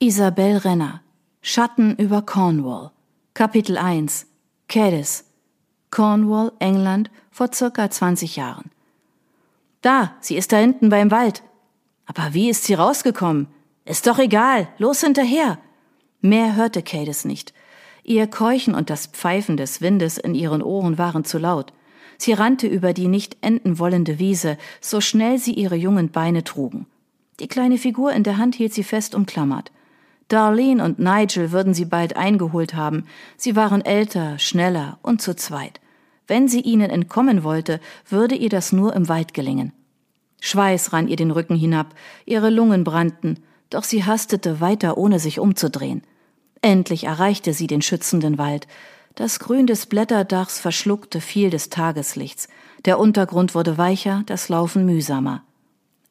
Isabel Renner Schatten über Cornwall Kapitel 1 Cadiz Cornwall, England, vor circa 20 Jahren. Da, sie ist da hinten beim Wald. Aber wie ist sie rausgekommen? Ist doch egal, los hinterher. Mehr hörte Cadiz nicht. Ihr Keuchen und das Pfeifen des Windes in ihren Ohren waren zu laut. Sie rannte über die nicht enden wollende Wiese, so schnell sie ihre jungen Beine trugen. Die kleine Figur in der Hand hielt sie fest umklammert. Darlene und Nigel würden sie bald eingeholt haben. Sie waren älter, schneller und zu zweit. Wenn sie ihnen entkommen wollte, würde ihr das nur im Wald gelingen. Schweiß rann ihr den Rücken hinab, ihre Lungen brannten, doch sie hastete weiter, ohne sich umzudrehen. Endlich erreichte sie den schützenden Wald. Das Grün des Blätterdachs verschluckte viel des Tageslichts. Der Untergrund wurde weicher, das Laufen mühsamer.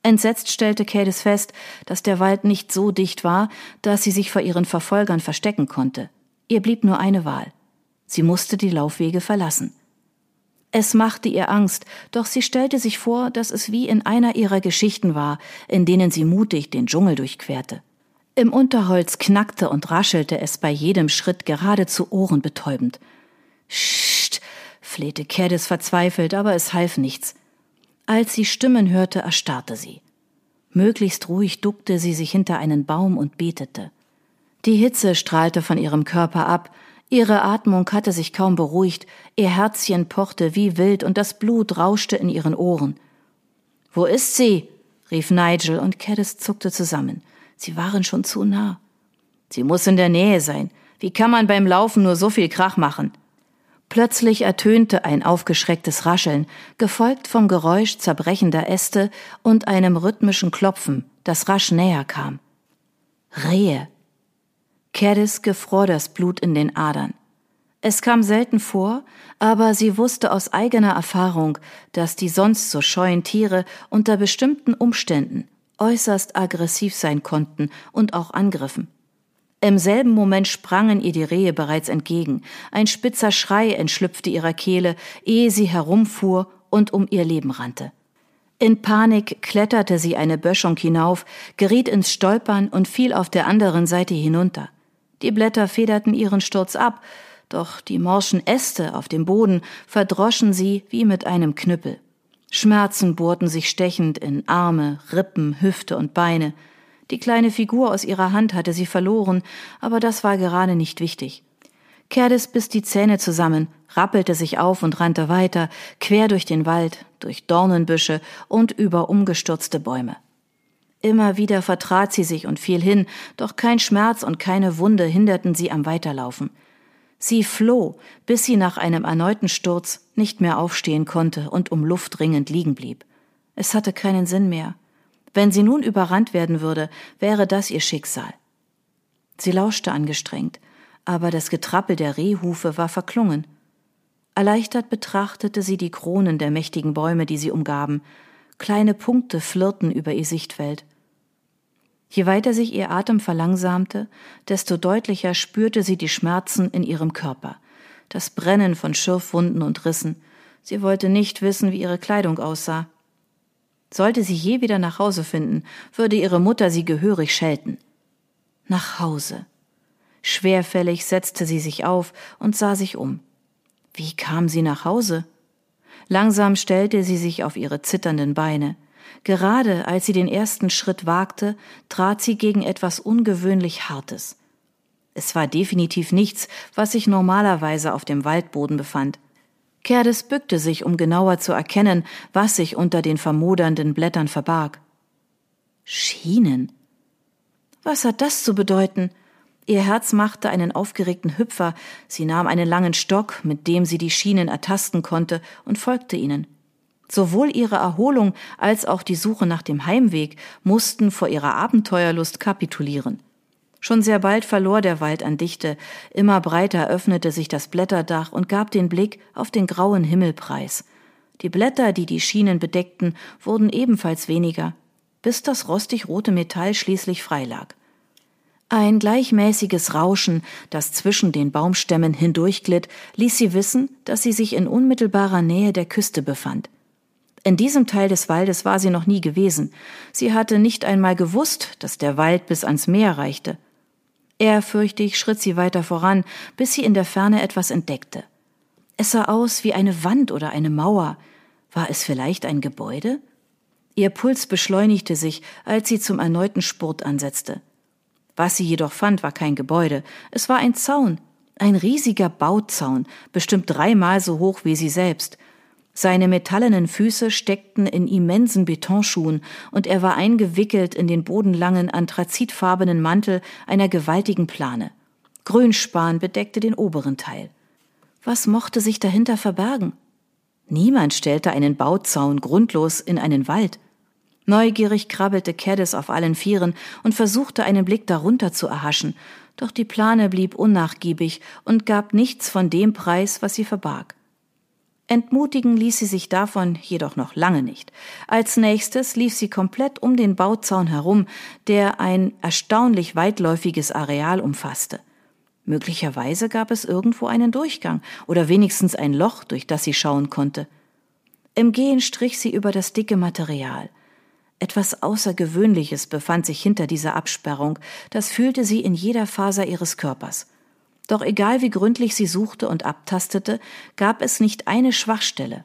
Entsetzt stellte Cadis fest, dass der Wald nicht so dicht war, dass sie sich vor ihren Verfolgern verstecken konnte. Ihr blieb nur eine Wahl. Sie musste die Laufwege verlassen. Es machte ihr Angst, doch sie stellte sich vor, dass es wie in einer ihrer Geschichten war, in denen sie mutig den Dschungel durchquerte. Im Unterholz knackte und raschelte es bei jedem Schritt geradezu ohrenbetäubend. Scht, flehte Cadis verzweifelt, aber es half nichts. Als sie Stimmen hörte, erstarrte sie. Möglichst ruhig duckte sie sich hinter einen Baum und betete. Die Hitze strahlte von ihrem Körper ab, ihre Atmung hatte sich kaum beruhigt, ihr Herzchen pochte wie wild und das Blut rauschte in ihren Ohren. Wo ist sie? rief Nigel und Caddis zuckte zusammen. Sie waren schon zu nah. Sie muss in der Nähe sein. Wie kann man beim Laufen nur so viel Krach machen? Plötzlich ertönte ein aufgeschrecktes Rascheln, gefolgt vom Geräusch zerbrechender Äste und einem rhythmischen Klopfen, das rasch näher kam. Rehe. Caddis gefror das Blut in den Adern. Es kam selten vor, aber sie wusste aus eigener Erfahrung, dass die sonst so scheuen Tiere unter bestimmten Umständen äußerst aggressiv sein konnten und auch angriffen. Im selben Moment sprangen ihr die Rehe bereits entgegen. Ein spitzer Schrei entschlüpfte ihrer Kehle, ehe sie herumfuhr und um ihr Leben rannte. In Panik kletterte sie eine Böschung hinauf, geriet ins Stolpern und fiel auf der anderen Seite hinunter. Die Blätter federten ihren Sturz ab, doch die morschen Äste auf dem Boden verdroschen sie wie mit einem Knüppel. Schmerzen bohrten sich stechend in Arme, Rippen, Hüfte und Beine. Die kleine Figur aus ihrer Hand hatte sie verloren, aber das war gerade nicht wichtig. Cerdis biss die Zähne zusammen, rappelte sich auf und rannte weiter, quer durch den Wald, durch Dornenbüsche und über umgestürzte Bäume. Immer wieder vertrat sie sich und fiel hin, doch kein Schmerz und keine Wunde hinderten sie am Weiterlaufen. Sie floh, bis sie nach einem erneuten Sturz nicht mehr aufstehen konnte und um Luft ringend liegen blieb. Es hatte keinen Sinn mehr. Wenn sie nun überrannt werden würde, wäre das ihr Schicksal. Sie lauschte angestrengt, aber das Getrappel der Rehhufe war verklungen. Erleichtert betrachtete sie die Kronen der mächtigen Bäume, die sie umgaben. Kleine Punkte flirrten über ihr Sichtfeld. Je weiter sich ihr Atem verlangsamte, desto deutlicher spürte sie die Schmerzen in ihrem Körper, das Brennen von Schürfwunden und Rissen. Sie wollte nicht wissen, wie ihre Kleidung aussah. Sollte sie je wieder nach Hause finden, würde ihre Mutter sie gehörig schelten. Nach Hause. Schwerfällig setzte sie sich auf und sah sich um. Wie kam sie nach Hause? Langsam stellte sie sich auf ihre zitternden Beine. Gerade als sie den ersten Schritt wagte, trat sie gegen etwas ungewöhnlich Hartes. Es war definitiv nichts, was sich normalerweise auf dem Waldboden befand. Kerdes bückte sich, um genauer zu erkennen, was sich unter den vermodernden Blättern verbarg. Schienen. Was hat das zu bedeuten? Ihr Herz machte einen aufgeregten Hüpfer, sie nahm einen langen Stock, mit dem sie die Schienen ertasten konnte, und folgte ihnen. Sowohl ihre Erholung als auch die Suche nach dem Heimweg mussten vor ihrer Abenteuerlust kapitulieren. Schon sehr bald verlor der Wald an Dichte, immer breiter öffnete sich das Blätterdach und gab den Blick auf den grauen Himmel preis. Die Blätter, die die Schienen bedeckten, wurden ebenfalls weniger, bis das rostig rote Metall schließlich freilag. Ein gleichmäßiges Rauschen, das zwischen den Baumstämmen hindurchglitt, ließ sie wissen, dass sie sich in unmittelbarer Nähe der Küste befand. In diesem Teil des Waldes war sie noch nie gewesen. Sie hatte nicht einmal gewusst, dass der Wald bis ans Meer reichte. Ehrfürchtig schritt sie weiter voran, bis sie in der Ferne etwas entdeckte. Es sah aus wie eine Wand oder eine Mauer. War es vielleicht ein Gebäude? Ihr Puls beschleunigte sich, als sie zum erneuten Spurt ansetzte. Was sie jedoch fand, war kein Gebäude, es war ein Zaun, ein riesiger Bauzaun, bestimmt dreimal so hoch wie sie selbst. Seine metallenen Füße steckten in immensen Betonschuhen, und er war eingewickelt in den bodenlangen, anthrazitfarbenen Mantel einer gewaltigen Plane. Grünspan bedeckte den oberen Teil. Was mochte sich dahinter verbergen? Niemand stellte einen Bauzaun grundlos in einen Wald. Neugierig krabbelte Caddis auf allen Vieren und versuchte einen Blick darunter zu erhaschen, doch die Plane blieb unnachgiebig und gab nichts von dem Preis, was sie verbarg. Entmutigen ließ sie sich davon jedoch noch lange nicht. Als nächstes lief sie komplett um den Bauzaun herum, der ein erstaunlich weitläufiges Areal umfasste. Möglicherweise gab es irgendwo einen Durchgang oder wenigstens ein Loch, durch das sie schauen konnte. Im Gehen strich sie über das dicke Material. Etwas Außergewöhnliches befand sich hinter dieser Absperrung, das fühlte sie in jeder Faser ihres Körpers. Doch egal wie gründlich sie suchte und abtastete, gab es nicht eine Schwachstelle.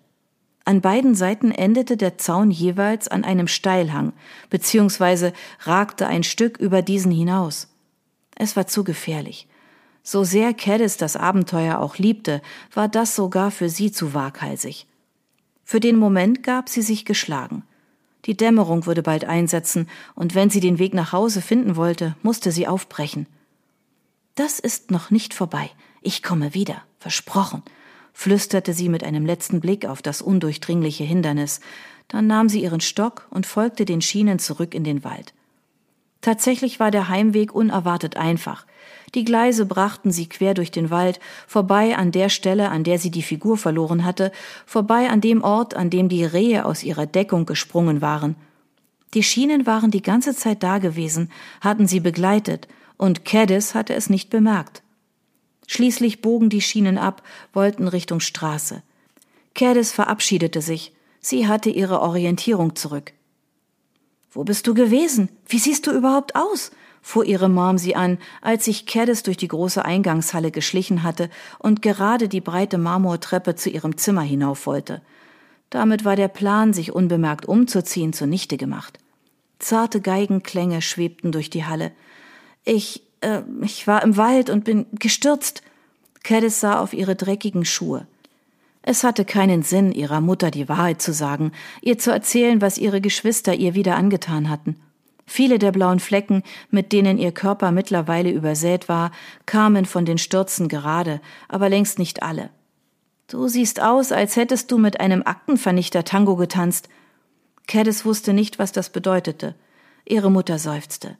An beiden Seiten endete der Zaun jeweils an einem Steilhang, beziehungsweise ragte ein Stück über diesen hinaus. Es war zu gefährlich. So sehr Caddis das Abenteuer auch liebte, war das sogar für sie zu waghalsig. Für den Moment gab sie sich geschlagen. Die Dämmerung würde bald einsetzen, und wenn sie den Weg nach Hause finden wollte, musste sie aufbrechen. Das ist noch nicht vorbei. Ich komme wieder, versprochen, flüsterte sie mit einem letzten Blick auf das undurchdringliche Hindernis. Dann nahm sie ihren Stock und folgte den Schienen zurück in den Wald. Tatsächlich war der Heimweg unerwartet einfach. Die Gleise brachten sie quer durch den Wald, vorbei an der Stelle, an der sie die Figur verloren hatte, vorbei an dem Ort, an dem die Rehe aus ihrer Deckung gesprungen waren. Die Schienen waren die ganze Zeit da gewesen, hatten sie begleitet, und Caddis hatte es nicht bemerkt. Schließlich bogen die Schienen ab, wollten Richtung Straße. Caddis verabschiedete sich. Sie hatte ihre Orientierung zurück. Wo bist du gewesen? Wie siehst du überhaupt aus? fuhr ihre Mom sie an, als sich Caddis durch die große Eingangshalle geschlichen hatte und gerade die breite Marmortreppe zu ihrem Zimmer hinauf wollte. Damit war der Plan, sich unbemerkt umzuziehen, zunichte gemacht. Zarte Geigenklänge schwebten durch die Halle. Ich, äh, ich war im Wald und bin gestürzt. Caddis sah auf ihre dreckigen Schuhe. Es hatte keinen Sinn, ihrer Mutter die Wahrheit zu sagen, ihr zu erzählen, was ihre Geschwister ihr wieder angetan hatten. Viele der blauen Flecken, mit denen ihr Körper mittlerweile übersät war, kamen von den Stürzen gerade, aber längst nicht alle. Du siehst aus, als hättest du mit einem Aktenvernichter Tango getanzt. Caddis wusste nicht, was das bedeutete. Ihre Mutter seufzte.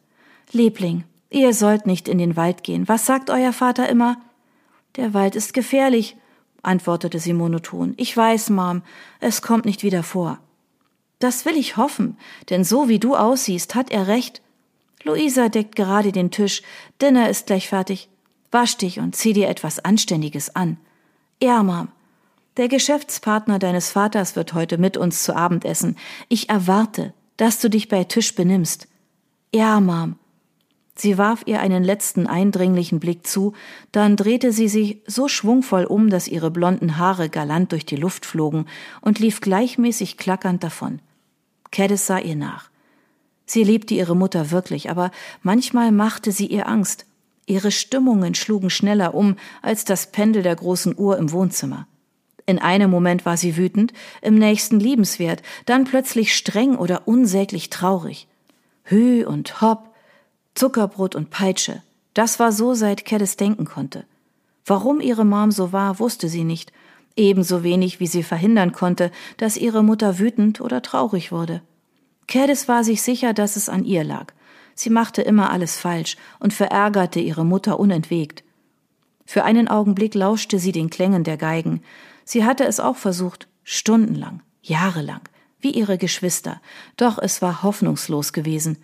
Liebling, ihr sollt nicht in den Wald gehen. Was sagt euer Vater immer? Der Wald ist gefährlich, antwortete sie monoton. Ich weiß, Mom, es kommt nicht wieder vor. Das will ich hoffen, denn so wie du aussiehst, hat er recht. Luisa deckt gerade den Tisch, Dinner ist gleich fertig. Wasch dich und zieh dir etwas Anständiges an. Ja, Mom. Der Geschäftspartner deines Vaters wird heute mit uns zu Abend essen. Ich erwarte, dass du dich bei Tisch benimmst. Ja, Mom. Sie warf ihr einen letzten eindringlichen Blick zu, dann drehte sie sich so schwungvoll um, dass ihre blonden Haare galant durch die Luft flogen und lief gleichmäßig klackernd davon. Caddis sah ihr nach. Sie liebte ihre Mutter wirklich, aber manchmal machte sie ihr Angst. Ihre Stimmungen schlugen schneller um als das Pendel der großen Uhr im Wohnzimmer. In einem Moment war sie wütend, im nächsten liebenswert, dann plötzlich streng oder unsäglich traurig. Hü und Hopp, Zuckerbrot und Peitsche, das war so, seit Caddis denken konnte. Warum ihre Mom so war, wusste sie nicht, ebenso wenig wie sie verhindern konnte, dass ihre Mutter wütend oder traurig wurde. Caddis war sich sicher, dass es an ihr lag. Sie machte immer alles falsch und verärgerte ihre Mutter unentwegt. Für einen Augenblick lauschte sie den Klängen der Geigen. Sie hatte es auch versucht, stundenlang, jahrelang, wie ihre Geschwister, doch es war hoffnungslos gewesen.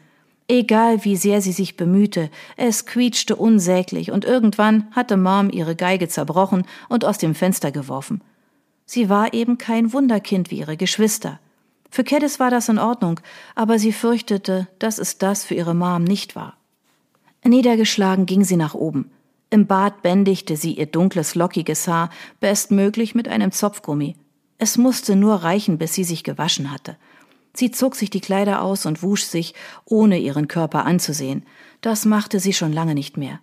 Egal wie sehr sie sich bemühte, es quietschte unsäglich und irgendwann hatte Mom ihre Geige zerbrochen und aus dem Fenster geworfen. Sie war eben kein Wunderkind wie ihre Geschwister. Für Caddis war das in Ordnung, aber sie fürchtete, dass es das für ihre Mom nicht war. Niedergeschlagen ging sie nach oben. Im Bad bändigte sie ihr dunkles, lockiges Haar bestmöglich mit einem Zopfgummi. Es musste nur reichen, bis sie sich gewaschen hatte. Sie zog sich die Kleider aus und wusch sich, ohne ihren Körper anzusehen. Das machte sie schon lange nicht mehr.